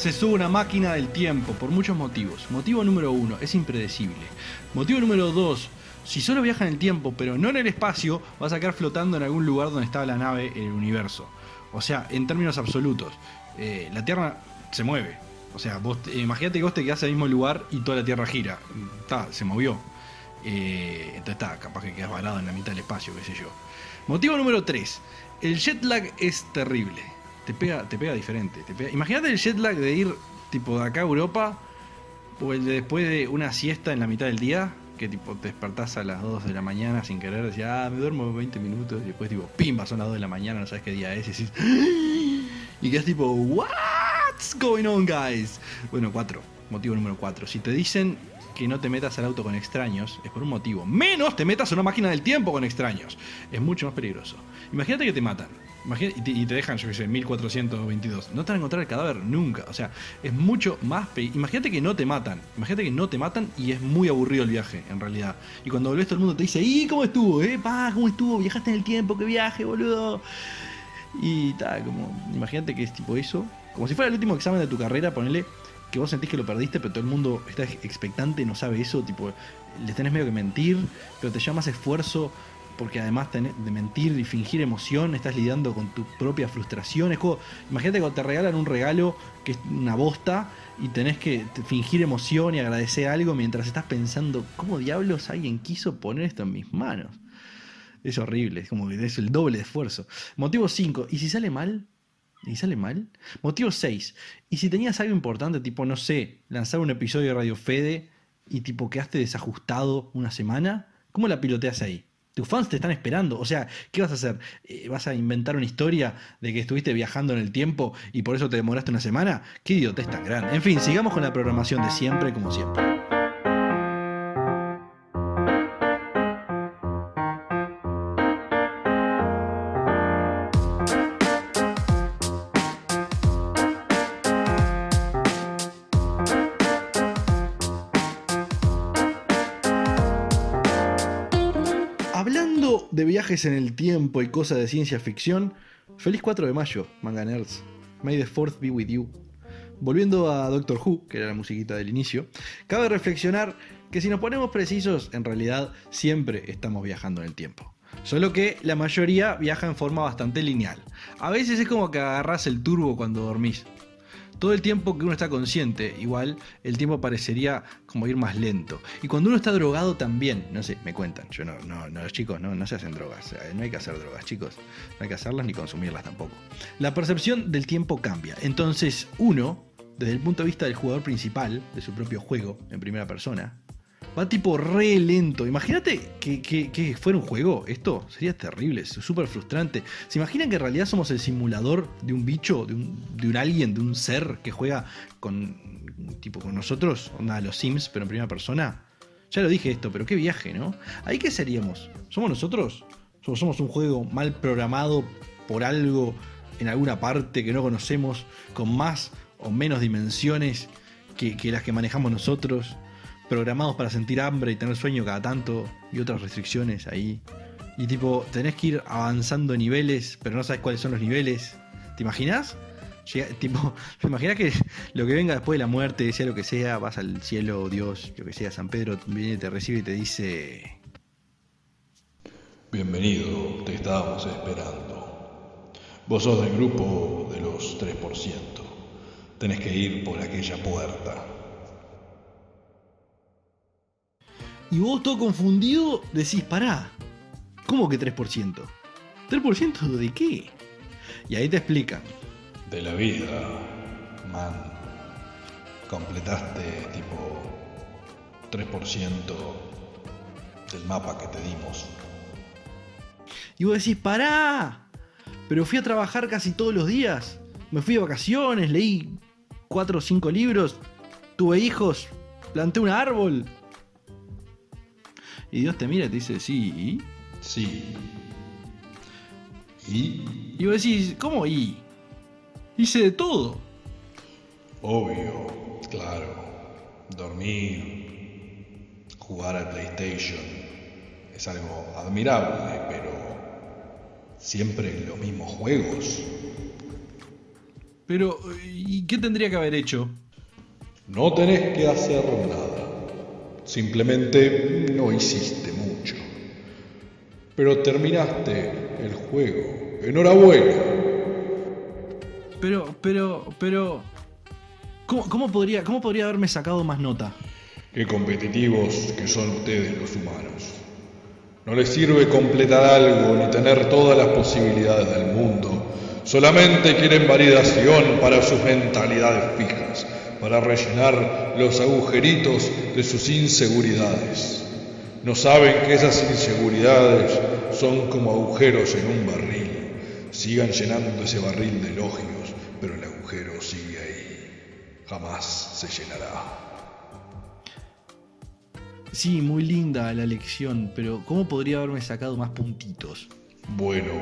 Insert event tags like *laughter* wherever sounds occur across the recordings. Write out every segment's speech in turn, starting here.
se sube una máquina del tiempo por muchos motivos. Motivo número uno, es impredecible. Motivo número dos, si solo viaja en el tiempo, pero no en el espacio, vas a quedar flotando en algún lugar donde estaba la nave en el universo. O sea, en términos absolutos, eh, la Tierra se mueve. O sea, vos imagínate que vos te quedás en el mismo lugar y toda la Tierra gira. Está, se movió. Eh, entonces está, capaz que quedas varado en la mitad del espacio, qué sé yo. Motivo número 3. El jet lag es terrible. Te pega, te pega diferente. Te Imagínate el jet lag de ir tipo de acá a Europa o el de después de una siesta en la mitad del día. Que tipo te despertás a las 2 de la mañana sin querer, decís, ah, me duermo 20 minutos y después tipo, pimba, son las 2 de la mañana, no sabes qué día es y decís, *gasps* y quedas tipo, what's going on guys? Bueno, 4, motivo número 4. Si te dicen que no te metas al auto con extraños es por un motivo. Menos te metas a una máquina del tiempo con extraños. Es mucho más peligroso. Imagínate que te matan. Y, te, dejan, yo qué sé, 1422. No te van a encontrar el cadáver nunca. O sea, es mucho más. Imagínate que no te matan. Imagínate que no te matan y es muy aburrido el viaje, en realidad. Y cuando volvés, todo el mundo te dice: ¿Y cómo estuvo? ¿Eh? Pa, ¿cómo estuvo? ¿Viajaste en el tiempo? ¿Qué viaje, boludo? Y tal, como. Imagínate que es tipo eso. Como si fuera el último examen de tu carrera, ponele que vos sentís que lo perdiste, pero todo el mundo está expectante, no sabe eso, tipo, le tenés medio que mentir, pero te llamas esfuerzo porque además de mentir y fingir emoción, estás lidiando con tu propia frustración. Es como, imagínate cuando te regalan un regalo que es una bosta y tenés que fingir emoción y agradecer algo mientras estás pensando, ¿cómo diablos alguien quiso poner esto en mis manos? Es horrible, es como que es el doble de esfuerzo. Motivo 5, ¿y si sale mal? ¿Y sale mal? Motivo 6. ¿Y si tenías algo importante, tipo, no sé, lanzar un episodio de Radio Fede y tipo quedaste desajustado una semana? ¿Cómo la piloteas ahí? Tus fans te están esperando. O sea, ¿qué vas a hacer? Eh, ¿Vas a inventar una historia de que estuviste viajando en el tiempo y por eso te demoraste una semana? ¿Qué idiotez tan grande? En fin, sigamos con la programación de siempre, como siempre. Viajes en el tiempo y cosas de ciencia ficción, feliz 4 de mayo, manga nerds. May the 4th be with you. Volviendo a Doctor Who, que era la musiquita del inicio, cabe reflexionar que si nos ponemos precisos, en realidad siempre estamos viajando en el tiempo. Solo que la mayoría viaja en forma bastante lineal. A veces es como que agarras el turbo cuando dormís todo el tiempo que uno está consciente, igual el tiempo parecería como ir más lento. Y cuando uno está drogado también, no sé, me cuentan, yo no, no, no chicos no, no se hacen drogas, no hay que hacer drogas, chicos, no hay que hacerlas ni consumirlas tampoco. La percepción del tiempo cambia, entonces uno, desde el punto de vista del jugador principal de su propio juego, en primera persona, Va tipo re lento. Imagínate que, fuera un juego. Esto sería terrible, súper frustrante. ¿Se imaginan que en realidad somos el simulador de un bicho, de un, de un alguien, de un ser que juega con, tipo, con nosotros? Onda, los Sims, pero en primera persona. Ya lo dije esto, pero qué viaje, ¿no? ¿Ahí qué seríamos? ¿Somos nosotros? ¿Somos, somos un juego mal programado por algo en alguna parte que no conocemos, con más o menos dimensiones que, que las que manejamos nosotros? Programados para sentir hambre y tener sueño cada tanto y otras restricciones ahí. Y tipo, tenés que ir avanzando niveles, pero no sabes cuáles son los niveles. ¿Te imaginas? *laughs* tipo, ¿te imaginas que lo que venga después de la muerte, sea lo que sea, vas al cielo, Dios, lo que sea, San Pedro viene, te recibe y te dice... Bienvenido, te estábamos esperando. Vos sos del grupo de los 3%. Tenés que ir por aquella puerta. Y vos todo confundido decís, pará, ¿cómo que 3%? ¿3% de qué? Y ahí te explican. De la vida, man. Completaste tipo 3% del mapa que te dimos. Y vos decís, pará, pero fui a trabajar casi todos los días. Me fui de vacaciones, leí 4 o 5 libros, tuve hijos, planté un árbol, y Dios te mira y te dice, sí. Sí. ¿Y? Y vos decís, ¿cómo y? Hice de todo. Obvio, claro. Dormir, jugar al PlayStation, es algo admirable, pero siempre los mismos juegos. Pero, ¿y qué tendría que haber hecho? No tenés que hacer nada. Simplemente no hiciste mucho. Pero terminaste el juego. Enhorabuena. Pero, pero, pero... ¿Cómo, cómo podría, ¿Cómo podría haberme sacado más nota? Qué competitivos que son ustedes los humanos. No les sirve completar algo ni tener todas las posibilidades del mundo. Solamente quieren validación para sus mentalidades fijas, para rellenar los agujeritos de sus inseguridades. No saben que esas inseguridades son como agujeros en un barril. Sigan llenando ese barril de elogios, pero el agujero sigue ahí. Jamás se llenará. Sí, muy linda la lección, pero ¿cómo podría haberme sacado más puntitos? Bueno,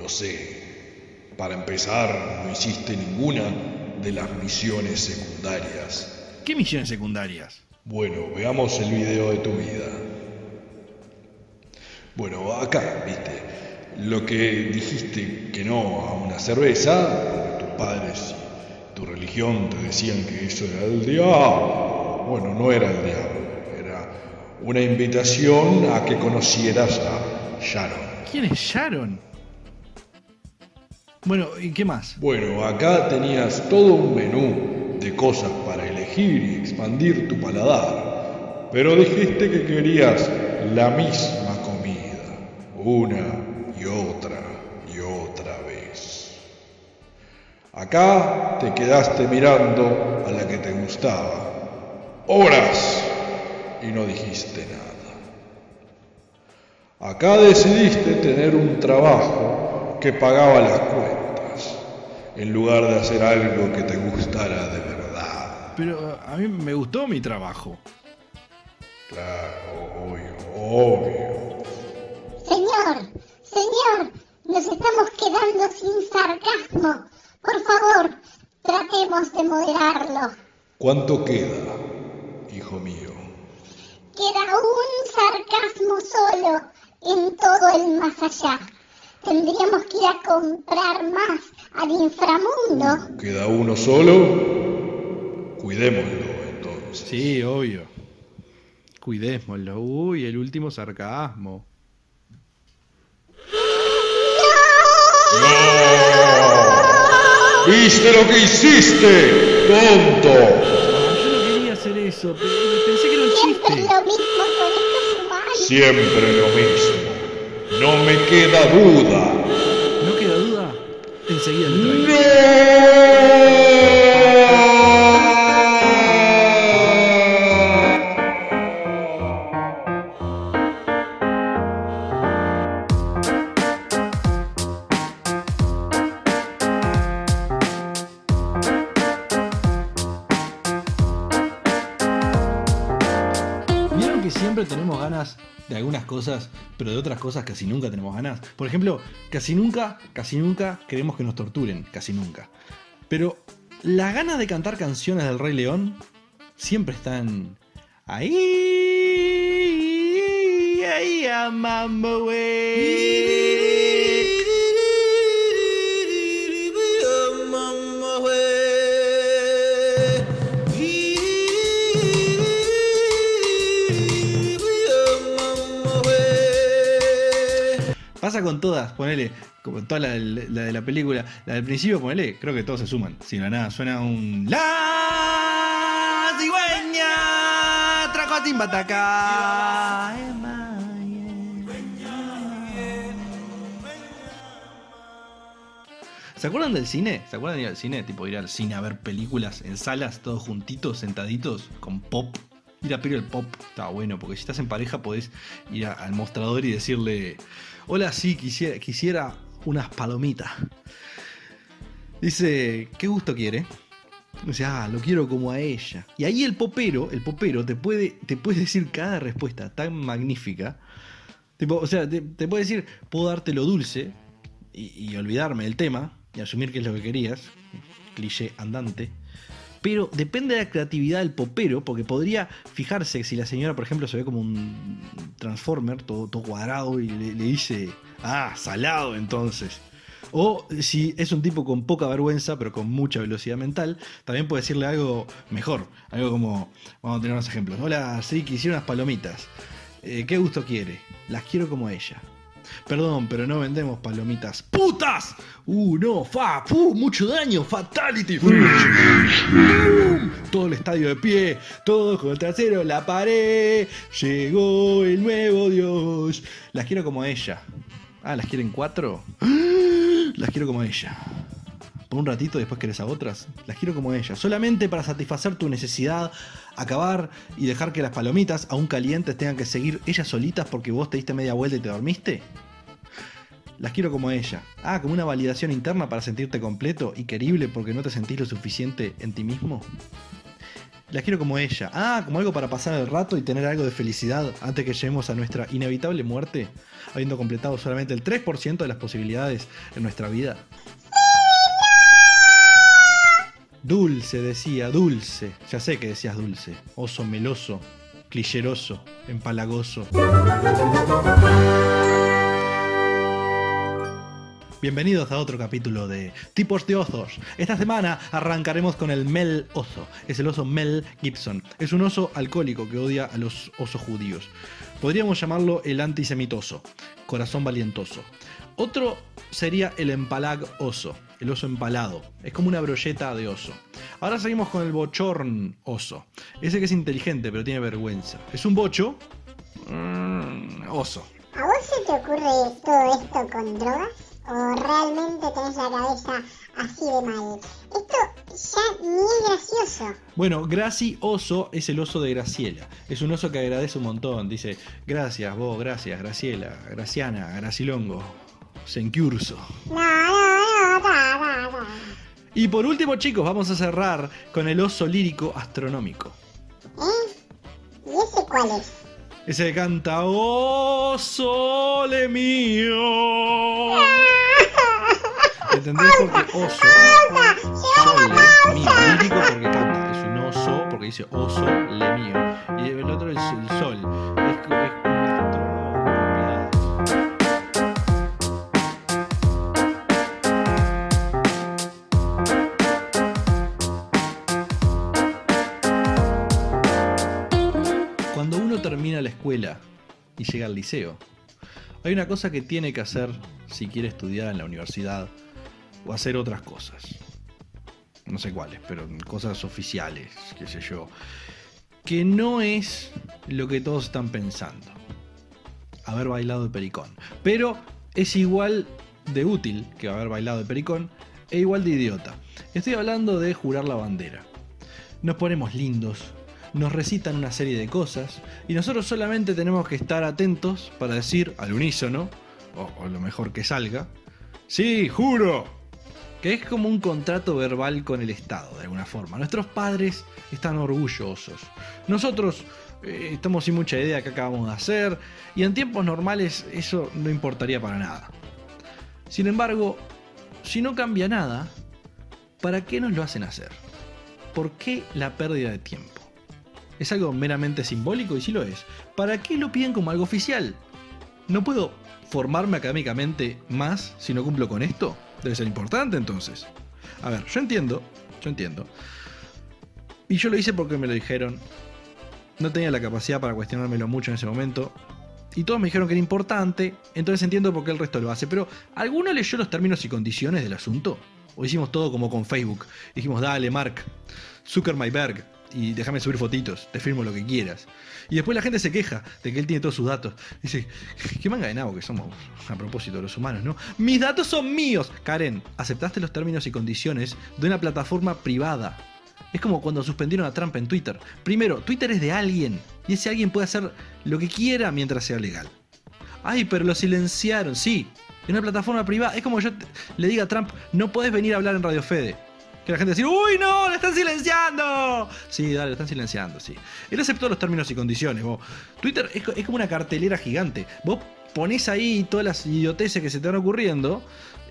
no sé. Para empezar, no hiciste ninguna de las misiones secundarias. ¿Qué misiones secundarias? Bueno, veamos el video de tu vida. Bueno, acá, viste, lo que dijiste que no a una cerveza, tus padres y tu religión te decían que eso era el diablo. Bueno, no era el diablo una invitación a que conocieras a Sharon. ¿Quién es Sharon? Bueno, ¿y qué más? Bueno, acá tenías todo un menú de cosas para elegir y expandir tu paladar, pero dijiste que querías la misma comida, una y otra y otra vez. Acá te quedaste mirando a la que te gustaba. Horas y no dijiste nada. Acá decidiste tener un trabajo que pagaba las cuentas, en lugar de hacer algo que te gustara de verdad. Pero a mí me gustó mi trabajo. Claro, obvio, obvio. Señor, señor, nos estamos quedando sin sarcasmo. Por favor, tratemos de moderarlo. ¿Cuánto queda, hijo mío? Queda un sarcasmo solo en todo el más allá. Tendríamos que ir a comprar más al inframundo. ¿Queda uno solo? Cuidémoslo entonces. Sí, obvio. Cuidémoslo. Uy, el último sarcasmo. ¡No! ¿Viste lo que hiciste, tonto? yo no quería hacer eso. Pensé que era un chiste. Es lo mismo con estos humanos. Siempre lo mismo. No me queda duda. ¿No queda duda? Enseguida le pero de otras cosas casi nunca tenemos ganas? Por ejemplo, casi nunca, casi nunca queremos que nos torturen, casi nunca. Pero las ganas de cantar canciones del Rey León siempre están ahí. Ahí a mambo. Pasa con todas, ponele, como toda la, de la película, la del principio, ponele, creo que todos se suman. Si no nada, suena un. ¡La cigüeña! ¡Trajo a Timbataca! ¿Se acuerdan del cine? ¿Se acuerdan de ir al cine? Tipo ir al cine a ver películas en salas, todos juntitos, sentaditos, con pop. Ir a pedir el pop está bueno, porque si estás en pareja podés ir al mostrador y decirle, hola, sí, quisiera, quisiera unas palomitas. Dice, ¿qué gusto quiere? Dice, ah, lo quiero como a ella. Y ahí el popero, el popero te puede, te decir cada respuesta tan magnífica. Tipo, o sea, te, te puede decir, puedo darte lo dulce y, y olvidarme del tema y asumir que es lo que querías. Cliché andante. Pero depende de la creatividad del popero, porque podría fijarse si la señora, por ejemplo, se ve como un transformer, todo, cuadrado, y le, le dice, ah, salado entonces. O si es un tipo con poca vergüenza, pero con mucha velocidad mental, también puede decirle algo mejor. Algo como, vamos a tener unos ejemplos. Hola, sí, quisiera unas palomitas. Eh, ¿Qué gusto quiere? Las quiero como ella. Perdón, pero no vendemos palomitas. ¡Putas! ¡Uh, no! ¡Fa! ¡Fu! ¡Mucho daño! ¡Fatality! Todo el estadio de pie, todo con el trasero, la pared. Llegó el nuevo Dios. Las quiero como ella. Ah, ¿las quieren cuatro? *gasps* Las quiero como ella. Por un ratito, después querés a otras. Las quiero como ella. Solamente para satisfacer tu necesidad, acabar y dejar que las palomitas, aún calientes, tengan que seguir ellas solitas porque vos te diste media vuelta y te dormiste. Las quiero como ella. Ah, como una validación interna para sentirte completo y querible porque no te sentís lo suficiente en ti mismo. Las quiero como ella. Ah, como algo para pasar el rato y tener algo de felicidad antes que lleguemos a nuestra inevitable muerte, habiendo completado solamente el 3% de las posibilidades en nuestra vida. Dulce, decía, dulce. Ya sé que decías dulce. Oso meloso, clicheroso, empalagoso. Bienvenidos a otro capítulo de Tipos de Osos. Esta semana arrancaremos con el Mel Oso. Es el oso Mel Gibson. Es un oso alcohólico que odia a los osos judíos. Podríamos llamarlo el antisemitoso, corazón valientoso. Otro sería el empalag oso, el oso empalado. Es como una brolleta de oso. Ahora seguimos con el bochorn oso. Ese que es inteligente pero tiene vergüenza. Es un bocho mm, oso. ¿A vos se te ocurre todo esto con drogas? ¿O realmente tenés la cabeza así de mal? Esto ya ni es gracioso. Bueno, Graci Oso es el oso de Graciela. Es un oso que agradece un montón. Dice, gracias vos, gracias, Graciela, Graciana, Gracilongo, Sencurso. Y por último, chicos, vamos a cerrar con el oso lírico astronómico. ¿Eh? ¿Y ese cuál es? Ese que canta, oh sole mío. *laughs* ¿Entendés? Porque oso, sole mío, lírico porque canta. Es un oso porque dice oso le mío. Y el otro es el sol. Y llega al liceo, hay una cosa que tiene que hacer si quiere estudiar en la universidad o hacer otras cosas. No sé cuáles, pero cosas oficiales, qué sé yo. Que no es lo que todos están pensando. Haber bailado de pericón. Pero es igual de útil que haber bailado de pericón e igual de idiota. Estoy hablando de jurar la bandera. Nos ponemos lindos, nos recitan una serie de cosas y nosotros solamente tenemos que estar atentos para decir al unísono, o, o lo mejor que salga, sí, juro. Que es como un contrato verbal con el Estado, de alguna forma. Nuestros padres están orgullosos. Nosotros eh, estamos sin mucha idea de qué acabamos de hacer y en tiempos normales eso no importaría para nada. Sin embargo, si no cambia nada, ¿para qué nos lo hacen hacer? ¿Por qué la pérdida de tiempo? ¿Es algo meramente simbólico? Y sí lo es. ¿Para qué lo piden como algo oficial? ¿No puedo formarme académicamente más si no cumplo con esto? Debe ser importante entonces. A ver, yo entiendo, yo entiendo. Y yo lo hice porque me lo dijeron. No tenía la capacidad para cuestionármelo mucho en ese momento. Y todos me dijeron que era importante, entonces entiendo por qué el resto lo hace. Pero, ¿alguno leyó los términos y condiciones del asunto? ¿O hicimos todo como con Facebook? Dijimos, dale, Mark, Zucker my berg, y déjame subir fotitos, te firmo lo que quieras. Y después la gente se queja de que él tiene todos sus datos. Dice, qué manga de nabo que somos a propósito los humanos, ¿no? Mis datos son míos. Karen, aceptaste los términos y condiciones de una plataforma privada. Es como cuando suspendieron a Trump en Twitter. Primero, Twitter es de alguien y ese alguien puede hacer lo que quiera mientras sea legal. Ay, pero lo silenciaron, sí. En una plataforma privada. Es como yo le diga a Trump, no podés venir a hablar en Radio Fede. Que la gente dice, uy, no, lo están silenciando. Sí, dale, lo están silenciando, sí. Él aceptó los términos y condiciones. vos. Twitter es, co- es como una cartelera gigante. Vos ponés ahí todas las idioteces que se te van ocurriendo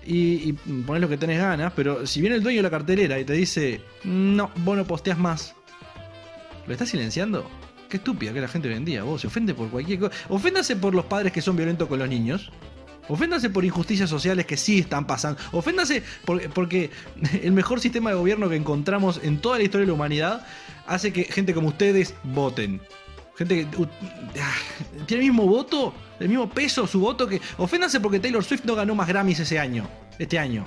y, y ponés lo que tenés ganas, pero si viene el dueño de la cartelera y te dice, no, vos no posteás más, ¿lo estás silenciando? Qué estúpida que la gente hoy en día, vos se ofende por cualquier cosa. Oféndase por los padres que son violentos con los niños. Oféndase por injusticias sociales que sí están pasando. Oféndase porque *laughs* el mejor sistema de gobierno que encontramos en toda la historia de la humanidad hace que gente como ustedes voten. Gente que ah, tiene el mismo voto, el mismo peso, su voto que. Oféndase porque Taylor Swift no ganó más Grammys ese año. Este año.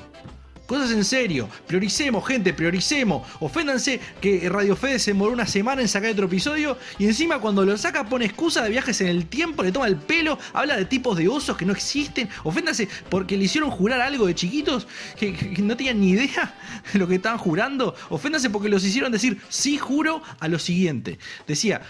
Cosas en serio. Prioricemos, gente, prioricemos. Oféndanse que Radio Fede se demoró una semana en sacar otro episodio. Y encima cuando lo saca pone excusa de viajes en el tiempo, le toma el pelo, habla de tipos de osos que no existen. Oféndanse porque le hicieron jurar algo de chiquitos que, no tenían ni idea de lo que estaban jurando. Oféndanse porque los hicieron decir sí juro a lo siguiente. Decía,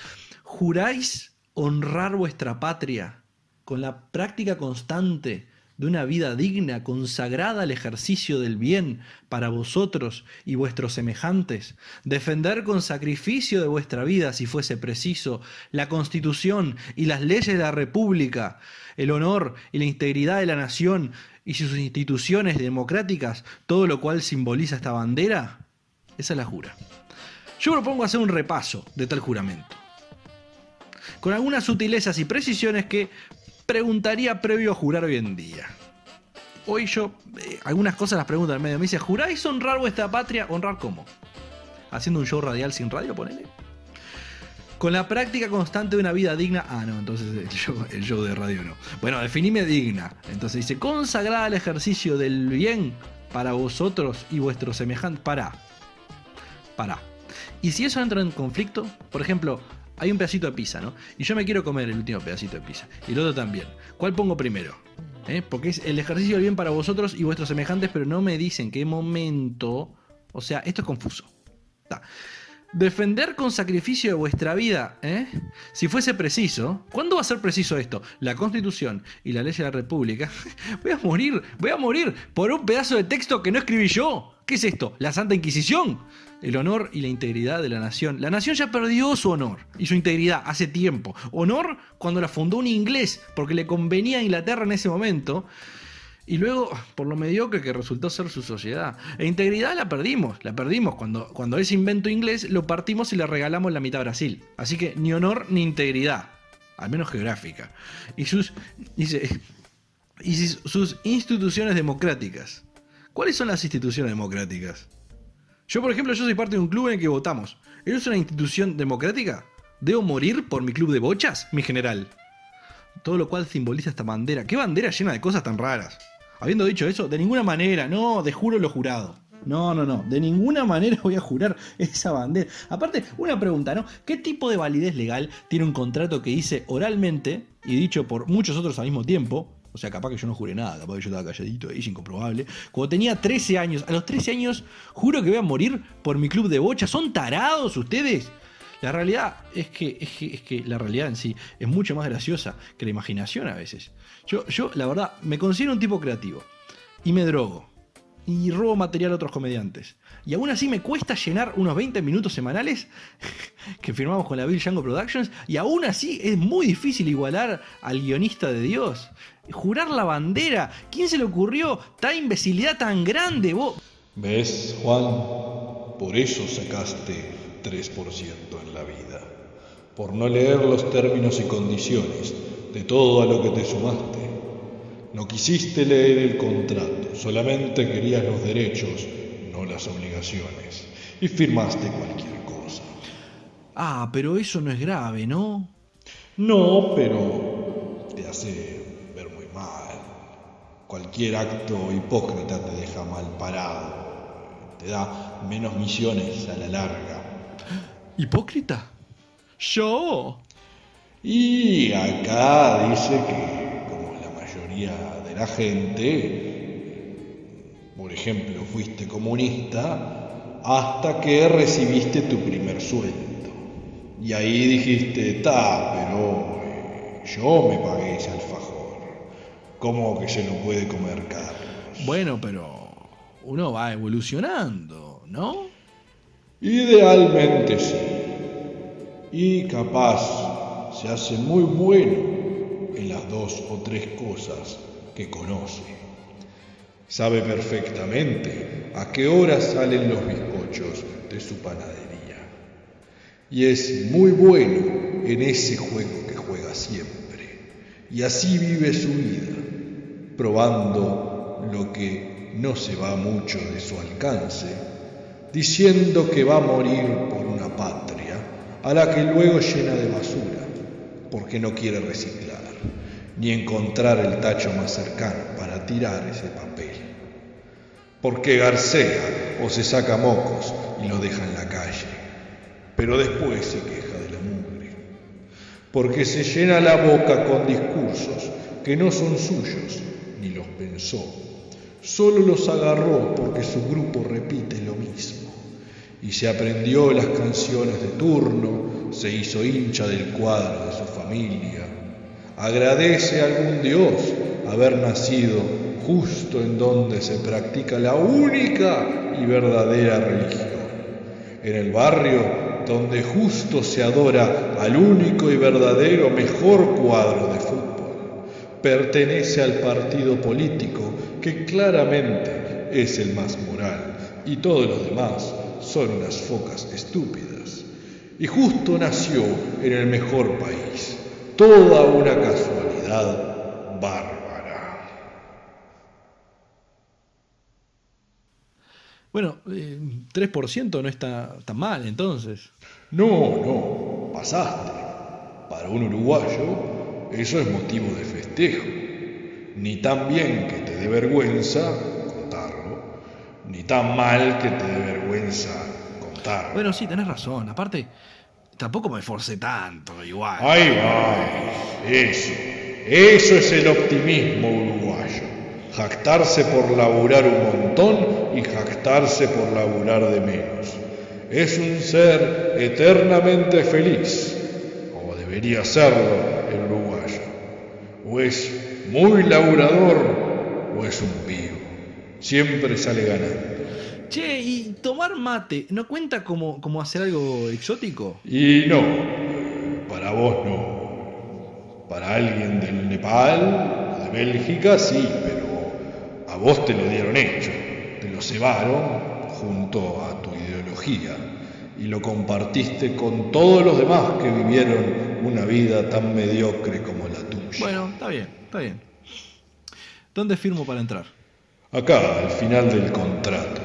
juráis honrar vuestra patria con la práctica constante de una vida digna, consagrada al ejercicio del bien para vosotros y vuestros semejantes, defender con sacrificio de vuestra vida, si fuese preciso, la constitución y las leyes de la República, el honor y la integridad de la nación y sus instituciones democráticas, todo lo cual simboliza esta bandera, esa es la jura. Yo propongo hacer un repaso de tal juramento. Con algunas sutilezas y precisiones que preguntaría previo a jurar hoy en día. Hoy yo, eh, algunas cosas las pregunto en medio. Me dice, ¿juráis honrar vuestra patria? ¿Honrar cómo? ¿Haciendo un show radial sin radio, ponele? Con la práctica constante de una vida digna. Ah, no, entonces el show, de radio no. Bueno, definime digna. Entonces dice, consagrada al ejercicio del bien para vosotros y vuestros semejantes. Para. Para. Y si eso entra en conflicto, por ejemplo, hay un pedacito de pizza, ¿no? Y yo me quiero comer el último pedacito de pizza. Y el otro también. ¿Cuál pongo primero? ¿Eh? Porque es el ejercicio del bien para vosotros y vuestros semejantes, pero no me dicen qué momento. O sea, esto es confuso. Defender con sacrificio de vuestra vida, ¿eh? si fuese preciso, ¿cuándo va a ser preciso esto? La Constitución y la ley de la República. *laughs* voy a morir, voy a morir por un pedazo de texto que no escribí yo. ¿Qué es esto? ¿La Santa Inquisición? El honor y la integridad de la nación. La nación ya perdió su honor y su integridad hace tiempo. Honor cuando la fundó un inglés, porque le convenía a Inglaterra en ese momento. Y luego, por lo mediocre que resultó ser su sociedad. E integridad la perdimos, la perdimos. Cuando, cuando ese invento inglés lo partimos y le regalamos la mitad a Brasil. Así que ni honor ni integridad, al menos geográfica. Y sus, dice, y sus instituciones democráticas. ¿Cuáles son las instituciones democráticas? Yo, por ejemplo, yo soy parte de un club en el que votamos. ¿Eso es una institución democrática? ¿Debo morir por mi club de bochas, mi general? Todo lo cual simboliza esta bandera. ¿Qué bandera llena de cosas tan raras? Habiendo dicho eso, de ninguna manera, no, de juro lo jurado. No, no, no, de ninguna manera voy a jurar *laughs* esa bandera. Aparte, una pregunta, ¿no? ¿Qué tipo de validez legal tiene un contrato que dice oralmente y dicho por muchos otros al mismo tiempo, o sea, capaz que yo no juré nada, capaz que yo estaba calladito, es incomprobable. Cuando tenía 13 años, a los 13 años, juro que voy a morir por mi club de bocha. ¿Son tarados ustedes? La realidad es que, es que, la realidad en sí es mucho más graciosa que la imaginación a veces. Yo, yo, la verdad, me considero un tipo creativo. Y me drogo. Y robo material a otros comediantes. Y aún así me cuesta llenar unos 20 minutos semanales *laughs* que firmamos con la Bill Django Productions. Y aún así es muy difícil igualar al guionista de Dios jurar la bandera. ¿Quién se le ocurrió tal imbecilidad tan grande? ¿Vos? ¿Ves, Juan? Por eso sacaste 3% en la vida. Por no leer los términos y condiciones de todo a lo que te sumaste. No quisiste leer el contrato, solamente querías los derechos, no las obligaciones. Y firmaste cualquier cosa. Ah, pero eso no es grave, ¿no? No, pero te hace Cualquier acto hipócrita te deja mal parado, te da menos misiones a la larga. ¿Hipócrita? ¿Yo? Y acá dice que, como la mayoría de la gente, por ejemplo, fuiste comunista hasta que recibiste tu primer sueldo. Y ahí dijiste, ta, pero eh, yo me pagué ese alfajor. ¿Cómo que se lo puede comer Carlos? Bueno, pero uno va evolucionando, ¿no? Idealmente sí. Y capaz se hace muy bueno en las dos o tres cosas que conoce. Sabe perfectamente a qué hora salen los bizcochos de su panadería. Y es muy bueno en ese juego que juega siempre. Y así vive su vida probando lo que no se va mucho de su alcance, diciendo que va a morir por una patria a la que luego llena de basura, porque no quiere reciclar, ni encontrar el tacho más cercano para tirar ese papel. Porque garcea o se saca mocos y lo deja en la calle, pero después se queja de la mugre. Porque se llena la boca con discursos que no son suyos, ni los pensó. Solo los agarró porque su grupo repite lo mismo. Y se aprendió las canciones de turno, se hizo hincha del cuadro de su familia. Agradece a algún Dios haber nacido justo en donde se practica la única y verdadera religión. En el barrio donde justo se adora al único y verdadero mejor cuadro de fútbol. Pertenece al partido político que claramente es el más moral y todos los demás son unas focas estúpidas. Y justo nació en el mejor país. Toda una casualidad bárbara. Bueno, eh, 3% no está tan mal entonces. No, no, pasaste. Para un uruguayo eso es motivo de festejo. Ni tan bien que dé vergüenza contarlo, ni tan mal que te dé vergüenza contarlo. Bueno, sí, tenés razón. Aparte, tampoco me esforcé tanto, igual. Ahí va, eso. Eso es el optimismo uruguayo. Jactarse por laburar un montón y jactarse por laburar de menos. Es un ser eternamente feliz, o debería serlo el uruguayo. O es muy laburador o es un vivo. Siempre sale ganando. Che, ¿y tomar mate no cuenta como, como hacer algo exótico? Y no, para vos no. Para alguien del Nepal, de Bélgica, sí, pero a vos te lo dieron hecho. Te lo cebaron junto a tu ideología y lo compartiste con todos los demás que vivieron una vida tan mediocre como la tuya. Bueno, está bien, está bien. ¿Dónde firmo para entrar? Acá, al final del contrato.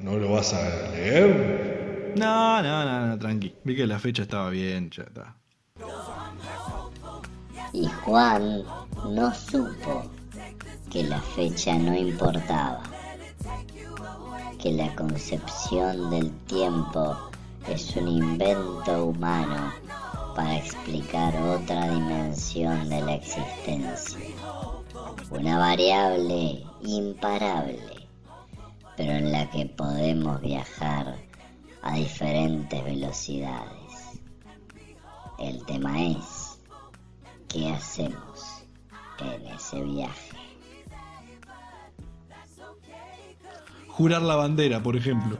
¿No lo vas a leer? No, no, no, no, tranqui. Vi que la fecha estaba bien, ya está. Y Juan no supo que la fecha no importaba, que la concepción del tiempo es un invento humano para explicar otra dimensión de la existencia, una variable imparable, pero en la que podemos viajar a diferentes velocidades. El tema es, ¿qué hacemos en ese viaje? Jurar la bandera, por ejemplo.